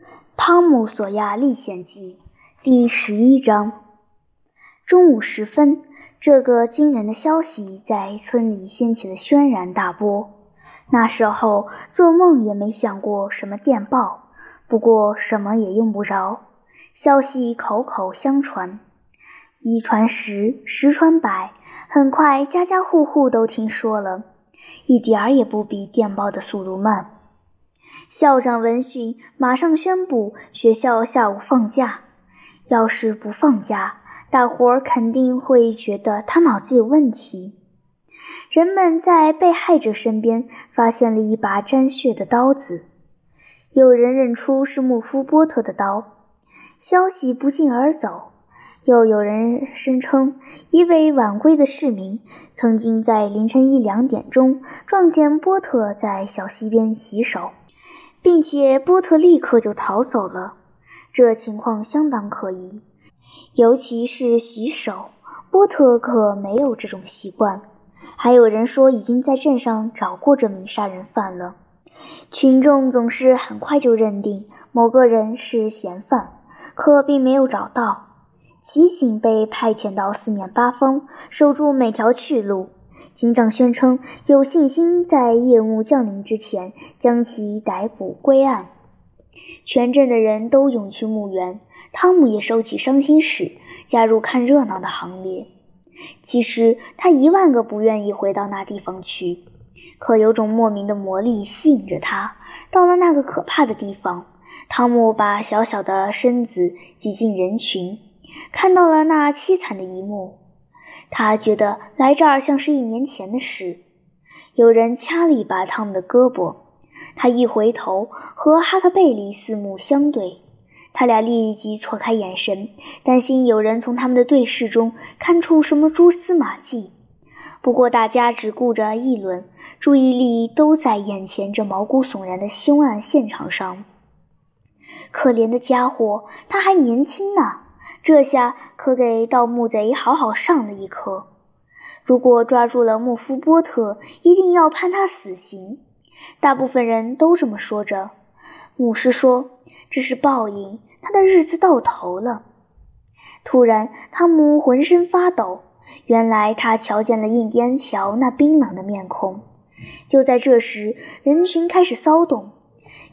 《汤姆·索亚历险记》第十一章。中午时分，这个惊人的消息在村里掀起了轩然大波。那时候做梦也没想过什么电报，不过什么也用不着。消息口口相传，一传十，十传百，很快家家户户都听说了，一点儿也不比电报的速度慢。校长闻讯，马上宣布学校下午放假。要是不放假，大伙儿肯定会觉得他脑子有问题。人们在被害者身边发现了一把沾血的刀子，有人认出是穆夫波特的刀。消息不胫而走，又有人声称一位晚归的市民曾经在凌晨一两点钟撞见波特在小溪边洗手。并且波特立刻就逃走了，这情况相当可疑，尤其是洗手。波特可没有这种习惯。还有人说已经在镇上找过这名杀人犯了。群众总是很快就认定某个人是嫌犯，可并没有找到。骑警被派遣到四面八方，守住每条去路。警长宣称有信心在夜幕降临之前将其逮捕归案。全镇的人都涌去墓园，汤姆也收起伤心事，加入看热闹的行列。其实他一万个不愿意回到那地方去，可有种莫名的魔力吸引着他。到了那个可怕的地方，汤姆把小小的身子挤进人群，看到了那凄惨的一幕。他觉得来这儿像是一年前的事。有人掐了一把汤姆的胳膊，他一回头和哈克贝里四目相对，他俩立即错开眼神，担心有人从他们的对视中看出什么蛛丝马迹。不过大家只顾着议论，注意力都在眼前这毛骨悚然的凶案现场上。可怜的家伙，他还年轻呢。这下可给盗墓贼好好上了一课。如果抓住了穆夫波特，一定要判他死刑。大部分人都这么说着。牧师说：“这是报应，他的日子到头了。”突然，汤姆浑身发抖。原来他瞧见了印第安乔那冰冷的面孔。就在这时，人群开始骚动，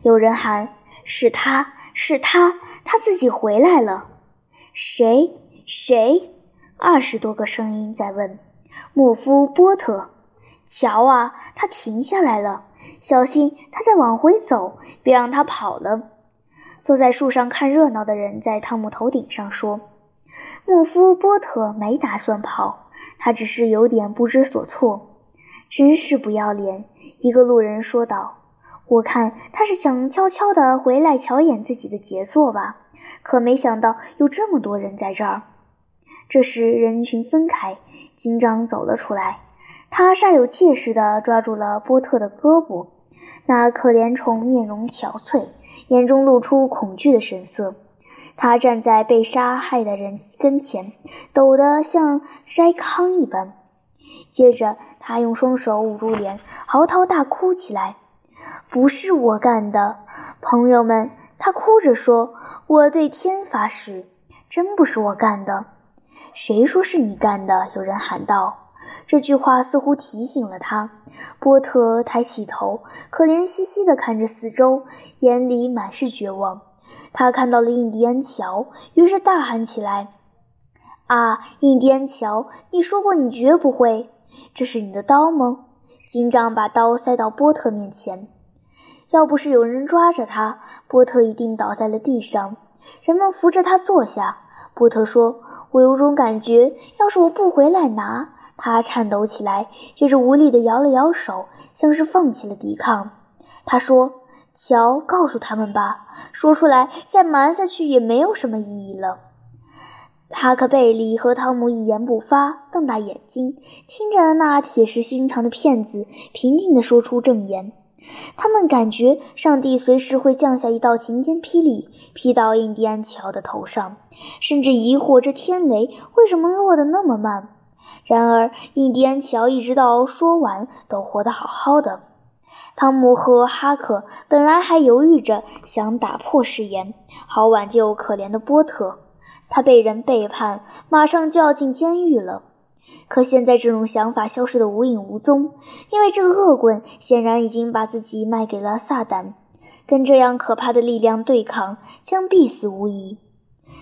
有人喊：“是他，是他，他自己回来了。”谁？谁？二十多个声音在问。穆夫波特，瞧啊，他停下来了，小心他在往回走，别让他跑了。坐在树上看热闹的人在汤姆头顶上说：“穆夫波特没打算跑，他只是有点不知所措。”真是不要脸！一个路人说道。我看他是想悄悄地回来瞧一眼自己的杰作吧，可没想到有这么多人在这儿。这时人群分开，警长走了出来，他煞有介事地抓住了波特的胳膊。那可怜虫面容憔悴，眼中露出恐惧的神色。他站在被杀害的人跟前，抖得像筛糠一般。接着他用双手捂住脸，嚎啕大哭起来。不是我干的，朋友们，他哭着说：“我对天发誓，真不是我干的。”谁说是你干的？有人喊道。这句话似乎提醒了他。波特抬起头，可怜兮兮地看着四周，眼里满是绝望。他看到了印第安乔，于是大喊起来：“啊，印第安乔！你说过你绝不会。这是你的刀吗？”警长把刀塞到波特面前。要不是有人抓着他，波特一定倒在了地上。人们扶着他坐下。波特说：“我有种感觉，要是我不回来拿……”他颤抖起来，接着无力地摇了摇手，像是放弃了抵抗。他说：“乔，告诉他们吧，说出来再瞒下去也没有什么意义了。”哈克贝里和汤姆一言不发，瞪大眼睛听着那铁石心肠的骗子平静地说出正言。他们感觉上帝随时会降下一道晴天霹雳，劈到印第安乔的头上，甚至疑惑这天雷为什么落得那么慢。然而，印第安乔一直到说完都活得好好的。汤姆和哈克本来还犹豫着想打破誓言，好挽救可怜的波特。他被人背叛，马上就要进监狱了。可现在这种想法消失得无影无踪，因为这个恶棍显然已经把自己卖给了撒旦。跟这样可怕的力量对抗，将必死无疑。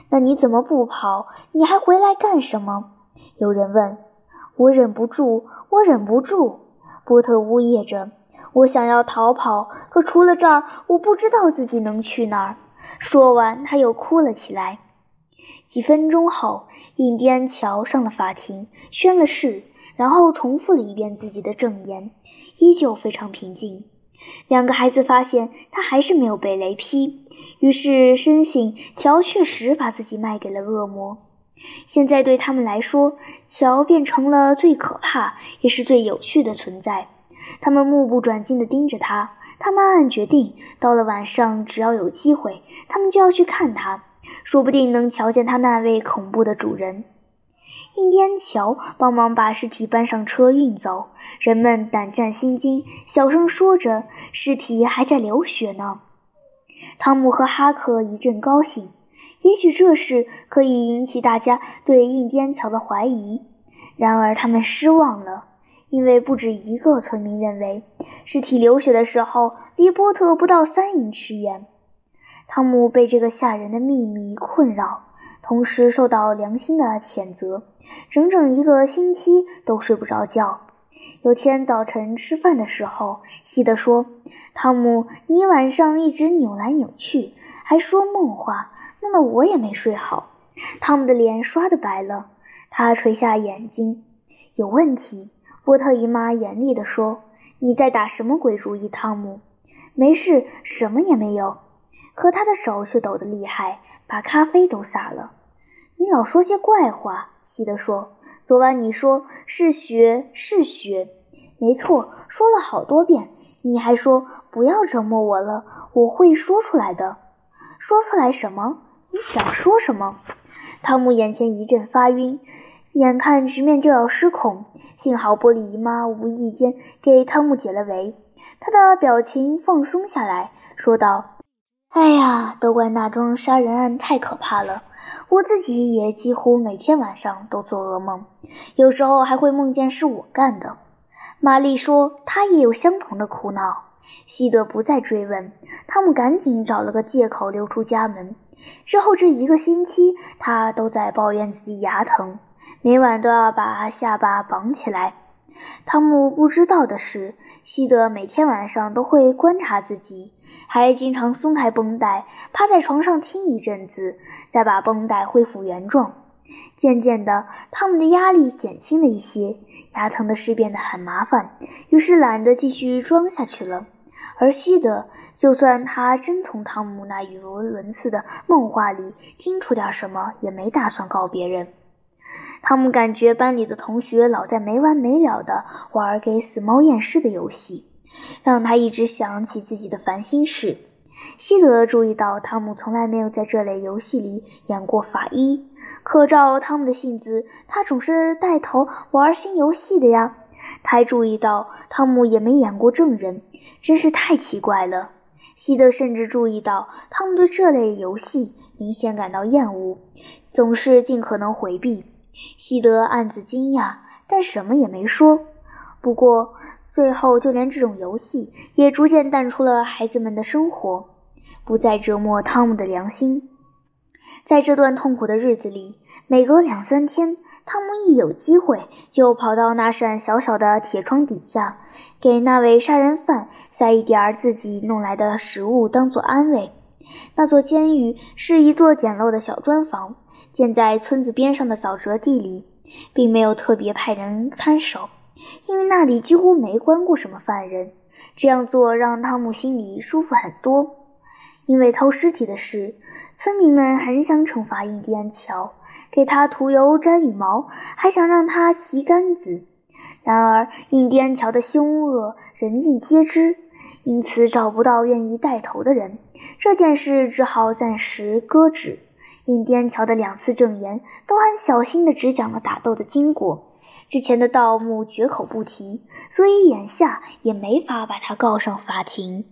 那你怎么不跑？你还回来干什么？有人问。我忍不住，我忍不住。波特呜咽着。我想要逃跑，可除了这儿，我不知道自己能去哪儿。说完，他又哭了起来。几分钟后，印第安乔上了法庭，宣了誓，然后重复了一遍自己的证言，依旧非常平静。两个孩子发现他还是没有被雷劈，于是深信乔确实把自己卖给了恶魔。现在对他们来说，乔变成了最可怕也是最有趣的存在。他们目不转睛地盯着他。他们暗暗决定，到了晚上，只要有机会，他们就要去看他，说不定能瞧见他那位恐怖的主人。印第安乔帮忙把尸体搬上车运走，人们胆战心惊，小声说着：“尸体还在流血呢。”汤姆和哈克一阵高兴，也许这事可以引起大家对印第安乔的怀疑。然而他们失望了。因为不止一个村民认为，尸体流血的时候离波特不到三英尺远。汤姆被这个吓人的秘密困扰，同时受到良心的谴责，整整一个星期都睡不着觉。有天早晨吃饭的时候，西德说：“汤姆，你晚上一直扭来扭去，还说梦话，弄得我也没睡好。”汤姆的脸刷的白了，他垂下眼睛：“有问题。”波特姨妈严厉地说：“你在打什么鬼主意，汤姆？没事，什么也没有。”可他的手却抖得厉害，把咖啡都洒了。你老说些怪话，西德说：“昨晚你说是雪，是雪，没错，说了好多遍。你还说不要折磨我了，我会说出来的。说出来什么？你想说什么？”汤姆眼前一阵发晕。眼看局面就要失控，幸好波利姨妈无意间给汤姆解了围，他的表情放松下来，说道：“哎呀，都怪那桩杀人案太可怕了，我自己也几乎每天晚上都做噩梦，有时候还会梦见是我干的。”玛丽说：“她也有相同的苦恼。”西德不再追问，汤姆赶紧找了个借口溜出家门。之后这一个星期，他都在抱怨自己牙疼。每晚都要把下巴绑起来。汤姆不知道的是，西德每天晚上都会观察自己，还经常松开绷带，趴在床上听一阵子，再把绷带恢复原状。渐渐的，汤姆的压力减轻了一些，牙疼的事变得很麻烦，于是懒得继续装下去了。而西德，就算他真从汤姆那语无伦次的梦话里听出点什么，也没打算告别人。汤姆感觉班里的同学老在没完没了的玩给死猫验尸的游戏，让他一直想起自己的烦心事。希德注意到汤姆从来没有在这类游戏里演过法医，可照汤姆的性子，他总是带头玩新游戏的呀。他还注意到汤姆也没演过证人，真是太奇怪了。希德甚至注意到汤姆对这类游戏明显感到厌恶，总是尽可能回避。西德暗自惊讶，但什么也没说。不过最后，就连这种游戏也逐渐淡出了孩子们的生活，不再折磨汤姆的良心。在这段痛苦的日子里，每隔两三天，汤姆一有机会就跑到那扇小小的铁窗底下，给那位杀人犯塞一点儿自己弄来的食物当做安慰。那座监狱是一座简陋的小砖房。建在村子边上的沼泽地里，并没有特别派人看守，因为那里几乎没关过什么犯人。这样做让汤姆心里舒服很多。因为偷尸体的事，村民们很想惩罚印第安乔，给他涂油沾羽毛，还想让他骑杆子。然而，印第安乔的凶恶人尽皆知，因此找不到愿意带头的人，这件事只好暂时搁置。印第安乔的两次证言都很小心的只讲了打斗的经过，之前的盗墓绝口不提，所以眼下也没法把他告上法庭。